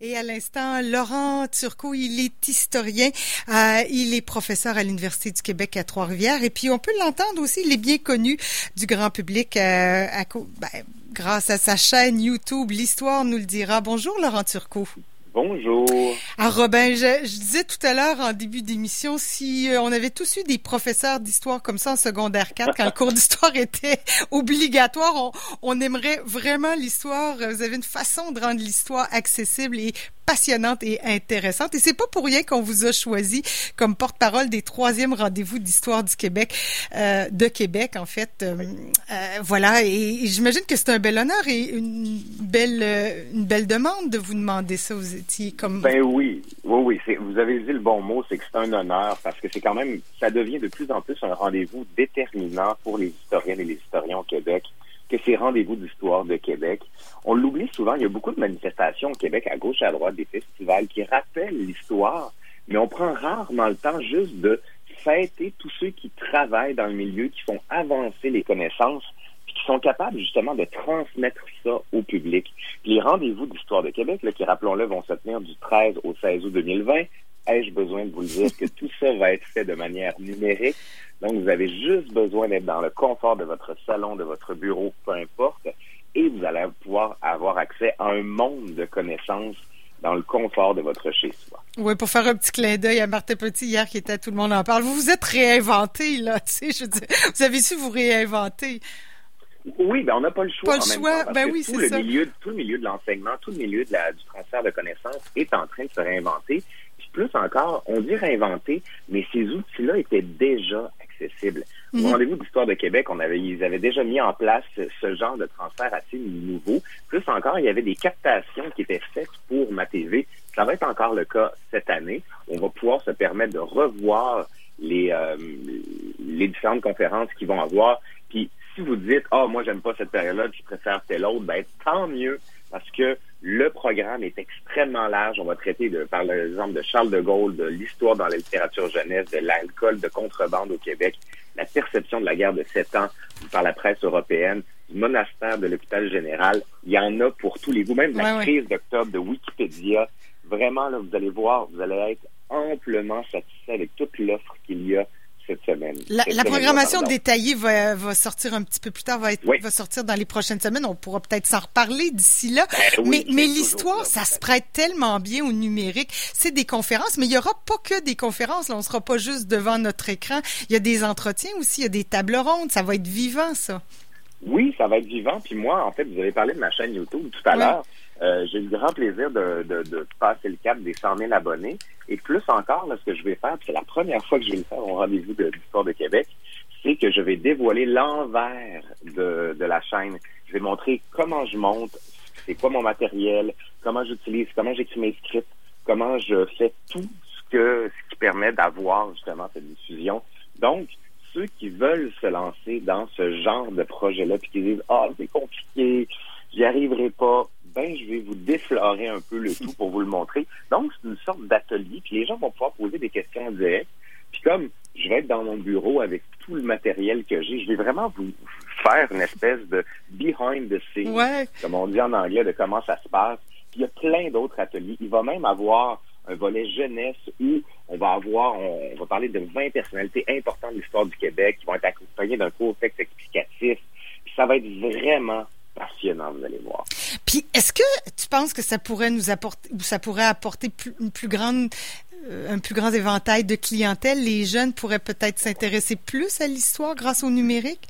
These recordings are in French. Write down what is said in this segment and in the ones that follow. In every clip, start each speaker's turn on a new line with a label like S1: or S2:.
S1: Et à l'instant, Laurent Turcot, il est historien, euh, il est professeur à l'Université du Québec à Trois-Rivières, et puis on peut l'entendre aussi, il est bien connu du grand public euh, à, ben, grâce à sa chaîne YouTube. L'histoire nous le dira. Bonjour Laurent Turcot.
S2: Bonjour.
S1: Ah Robin, je, disais tout à l'heure en début d'émission, si euh, on avait tous eu des professeurs d'histoire comme ça en secondaire 4, quand le cours d'histoire était obligatoire, on, on aimerait vraiment l'histoire. Vous avez une façon de rendre l'histoire accessible et passionnante et intéressante. Et c'est pas pour rien qu'on vous a choisi comme porte-parole des troisièmes rendez-vous d'histoire du Québec, euh, de Québec en fait. Euh, euh, voilà. Et, j'imagine que c'est un bel honneur et une belle, une belle demande de vous demander ça. Vous étiez comme.
S2: Ben oui, oui, oui. Vous avez dit le bon mot, c'est que c'est un honneur parce que c'est quand même, ça devient de plus en plus un rendez-vous déterminant pour les historiennes et les historiens au Québec que ces rendez-vous d'histoire de Québec. On l'oublie souvent, il y a beaucoup de manifestations au Québec à gauche et à droite, des festivals qui rappellent l'histoire, mais on prend rarement le temps juste de fêter tous ceux qui travaillent dans le milieu, qui font avancer les connaissances, sont capables justement de transmettre ça au public. Les rendez-vous d'histoire de Québec, qui, rappelons-le, vont se tenir du 13 au 16 août 2020, ai-je besoin de vous le dire que tout ça va être fait de manière numérique? Donc, vous avez juste besoin d'être dans le confort de votre salon, de votre bureau, peu importe, et vous allez pouvoir avoir accès à un monde de connaissances dans le confort de votre chez-soi.
S1: Oui, pour faire un petit clin d'œil à Martin Petit hier qui était Tout le monde en parle. Vous vous êtes réinventé, là, tu sais, je veux vous avez su vous réinventer.
S2: Oui, ben on n'a pas le choix.
S1: Pas le choix, ben oui, c'est ça.
S2: Milieu, tout le milieu de l'enseignement, tout le milieu de la, du transfert de connaissances est en train de se réinventer. Puis plus encore, on dit réinventer, mais ces outils-là étaient déjà accessible. Au mhm. rendez-vous d'histoire de Québec, on avait, ils avaient déjà mis en place ce genre de transfert assez nouveau. Plus encore, il y avait des captations qui étaient faites pour ma TV. Ça va être encore le cas cette année. On va pouvoir se permettre de revoir les, euh, les différentes conférences qu'ils vont avoir. Puis si vous dites, ah, oh, moi, j'aime pas cette période, je préfère telle autre, ben, tant mieux, parce que le programme est extrêmement large. On va traiter, de, par l'exemple de Charles de Gaulle, de l'histoire dans la littérature jeunesse, de l'alcool de contrebande au Québec, la perception de la guerre de sept ans par la presse européenne, du monastère de l'hôpital général. Il y en a pour tous les goûts. Même la crise d'octobre de Wikipédia. Vraiment, là, vous allez voir, vous allez être amplement satisfait avec toute l'offre qu'il y a semaine.
S1: La, programmation détaillée va, va, sortir un petit peu plus tard, va, être, va sortir dans les prochaines semaines. On pourra peut-être s'en reparler d'ici là.
S2: Ben
S1: mais, mais l'histoire, ça se prête tellement bien au numérique. C'est des conférences, mais il y aura pas que des conférences. Là. On sera pas juste devant notre écran. Il y a des entretiens aussi, il y a des tables rondes. Ça va être vivant, ça.
S2: Oui, ça va être vivant. Puis moi, en fait, vous avez parlé de ma chaîne YouTube tout à l'heure. Euh, j'ai eu le grand plaisir de, de, de, passer le cap des 100 000 abonnés. Et plus encore, là, ce que je vais faire, c'est la première fois que je vais le faire au rendez-vous de l'histoire de Québec, c'est que je vais dévoiler l'envers de, de la chaîne. Je vais montrer comment je monte, c'est quoi mon matériel, comment j'utilise, comment j'écris mes scripts, comment je fais tout ce que ce qui permet d'avoir justement cette diffusion. Donc, ceux qui veulent se lancer dans ce genre de projet-là, puis qui disent ah c'est compliqué, j'y arriverai pas, je vais vous déflorer un peu le tout pour vous le montrer. Donc c'est une sorte d'atelier, puis les gens vont pouvoir poser des questions en direct. Puis comme je vais être dans mon bureau avec tout le matériel que j'ai, je vais vraiment vous faire une espèce de behind the scenes, comme on dit en anglais, de comment ça se passe. Puis il y a plein d'autres ateliers. Il va même avoir un volet jeunesse où on va avoir, on, va parler de 20 personnalités importantes de l'histoire du Québec qui vont être accompagnées d'un court texte explicatif. Puis ça va être vraiment passionnant, vous allez voir.
S1: Puis est-ce que tu penses que ça pourrait nous apporter, ou ça pourrait apporter une plus grande euh, un plus grand éventail de clientèle, les jeunes pourraient peut-être s'intéresser plus à l'histoire grâce au numérique?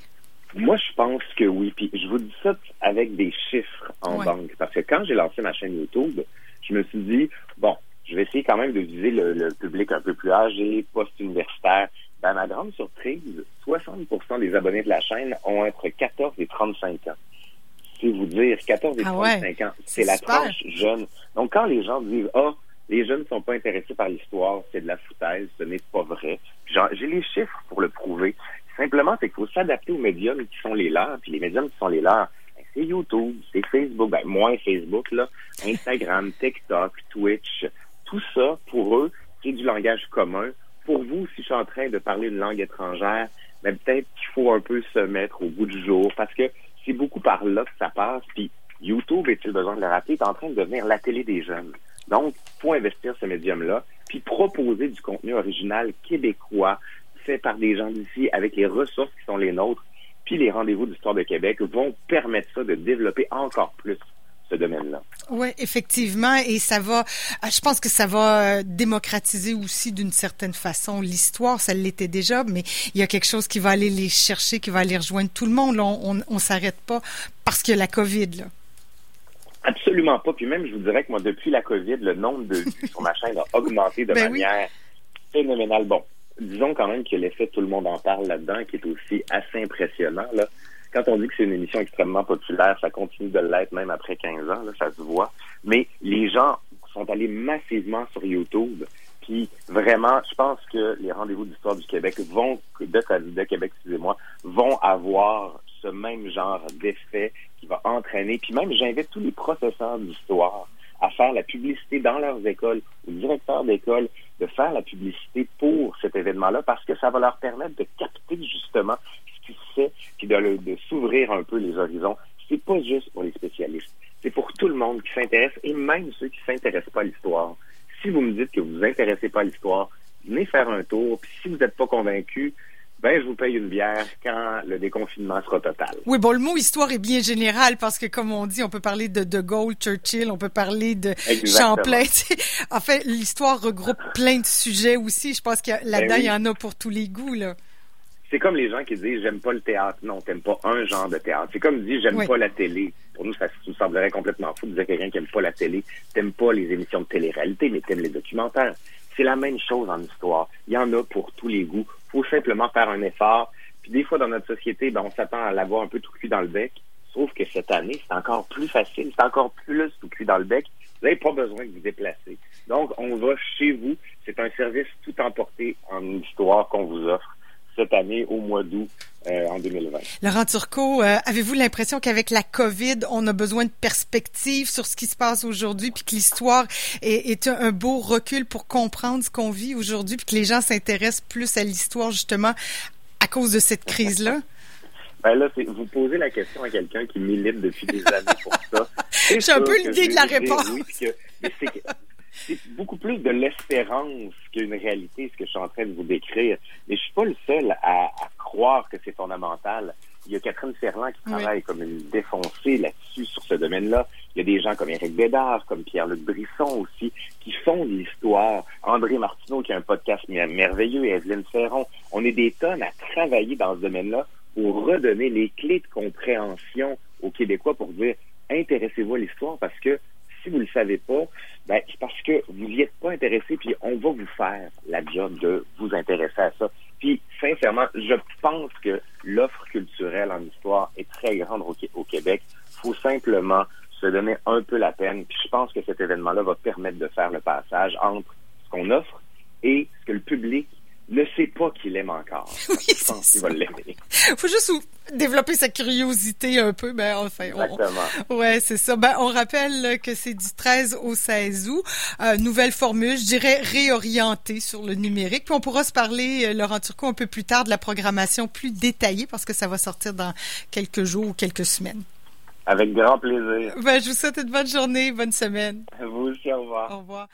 S2: Moi, je pense que oui. Puis je vous dis ça avec des chiffres en banque. Parce que quand j'ai lancé ma chaîne YouTube, je me suis dit, bon, je vais essayer quand même de viser le, public un peu plus âgé, post-universitaire. Ben, ma grande surprise, 60% des abonnés de la chaîne ont entre 14 et 35 ans. C'est vous dire, 14 et 35 ah ans, c'est la tranche jeune. Donc, quand les gens disent, ah, les jeunes ne sont pas intéressés par l'histoire, c'est de la foutaise, ce n'est pas vrai. J'ai les chiffres pour le prouver. Simplement, c'est qu'il faut s'adapter aux médiums qui sont les leurs, puis les médiums qui sont les leurs, ben, c'est YouTube, c'est Facebook, ben, moins Facebook, là, Instagram, TikTok, Twitch, tout ça, pour eux, c'est du langage commun. Pour vous, si je suis en train de parler une langue étrangère, ben, peut-être qu'il faut un peu se mettre au bout du jour parce que c'est beaucoup par là que ça passe. Puis YouTube, est-il besoin de le rappeler, est en train de devenir la télé des jeunes. Donc, faut investir ce médium-là, puis proposer du contenu original québécois fait par des gens d'ici avec les ressources qui sont les nôtres. Puis les rendez-vous d'histoire de Québec vont permettre ça de développer encore plus.
S1: Oui, effectivement, et ça va, ah, je pense que ça va euh, démocratiser aussi d'une certaine façon l'histoire. Ça l'était déjà, mais il y a quelque chose qui va aller les chercher, qui va aller rejoindre tout le monde. on, on, s'arrête pas parce qu'il y a la COVID. Là.
S2: Absolument pas. Puis même, je vous dirais que moi, depuis la COVID, le nombre de vues sur ma chaîne a augmenté de ben manière phénoménale. Bon, disons quand même que l'effet tout le monde en parle là-dedans, qui est aussi assez impressionnant. Là. Quand on dit que c'est une émission extrêmement populaire, ça continue de l'être même après 15 ans, là, ça se voit. Mais les gens sont allés massivement sur YouTube. Puis vraiment, je pense que les rendez-vous d'histoire du Québec vont, de, de Québec, excusez-moi, vont avoir ce même genre d'effet qui va entraîner. Puis même, j'invite tous les professeurs d'histoire à faire la publicité dans leurs écoles, aux directeurs d'école, de faire la publicité pour cet événement-là, parce que ça va leur permettre de capter justement puis de s'ouvrir un peu les horizons. C'est pas juste pour les spécialistes, c'est pour tout le monde qui s'intéresse, et même ceux qui s'intéressent pas à l'histoire. Si vous me dites que vous vous intéressez pas à l'histoire, venez faire un tour, puis si vous n'êtes pas convaincu, ben, je vous paye une bière quand le déconfinement sera total.
S1: Oui, bon, le mot histoire est bien général parce que, comme on dit, on peut parler de De Gaulle, Churchill, on peut parler de Champlain. en fait, l'histoire regroupe plein de sujets aussi. Je pense que là-dedans, ben il y en a pour tous les goûts, là.
S2: C'est comme les gens qui disent j'aime pas le théâtre. Non, t'aimes pas un genre de théâtre. C'est comme dire j'aime pas la télé. Pour nous, ça nous semblerait complètement fou de dire quelqu'un qui aime pas la télé. T'aimes pas les émissions de télé-réalité, mais t'aimes les documentaires. C'est la même chose en histoire. Il y en a pour tous les goûts. faut simplement faire un effort. Puis des fois, dans notre société, ben, on s'attend à l'avoir un peu tout cul dans le bec. Sauf que cette année, c'est encore plus facile, c'est encore plus tout cul dans le bec. Vous n'avez pas besoin de vous déplacer. Donc, on va chez vous. C'est un service tout emporté en histoire qu'on vous offre cette année au mois d'août euh, en 2020.
S1: Laurent Turcot, euh, avez-vous l'impression qu'avec la COVID, on a besoin de perspectives sur ce qui se passe aujourd'hui, puis que l'histoire est, un beau recul pour comprendre ce qu'on vit aujourd'hui, puis que les gens s'intéressent plus à l'histoire justement à cause de cette crise-là?
S2: Ben là, vous posez la question à quelqu'un qui milite depuis des années pour ça.
S1: J'ai un peu l'idée de la réponse
S2: c'est beaucoup plus de l'espérance qu'une réalité, ce que je suis en train de vous décrire. Mais je suis pas le seul à, croire que c'est fondamental. Il y a Catherine Ferland qui travaille comme une défoncée là-dessus, sur ce domaine-là. Il y a des gens comme Éric Bédard, comme Pierre-Luc Brisson aussi, qui font de l'histoire. André Martineau, qui a un podcast merveilleux, et Evelyne Ferron. On est des tonnes à travailler dans ce domaine-là pour redonner les clés de compréhension aux Québécois pour dire intéressez-vous à l'histoire parce que si vous ne le savez pas, ben, c'est parce que puis on va vous faire la job de vous intéresser à ça. Puis, sincèrement, je pense que l'offre culturelle en histoire est très grande au, au Québec. Faut simplement se donner un peu la peine. Puis, je pense que cet événement-là va permettre de faire le passage entre ce qu'on offre et ce que le public ne sait pas qu'il aime encore. Oui, je pense qu'il va l'aimer.
S1: faut juste développer sa curiosité un peu, ben enfin.
S2: Exactement.
S1: ouais, c'est ça. Ben on rappelle que c'est du 13 au 16 août. Euh, nouvelle formule, je dirais réorientée sur le numérique. Puis on pourra se parler, euh, Laurent Turcot, un peu plus tard de la programmation plus détaillée parce que ça va sortir dans quelques jours ou quelques semaines.
S2: Avec grand plaisir.
S1: Ben, je vous souhaite une bonne journée, bonne semaine.
S2: Vous aussi, au revoir.
S1: Au revoir.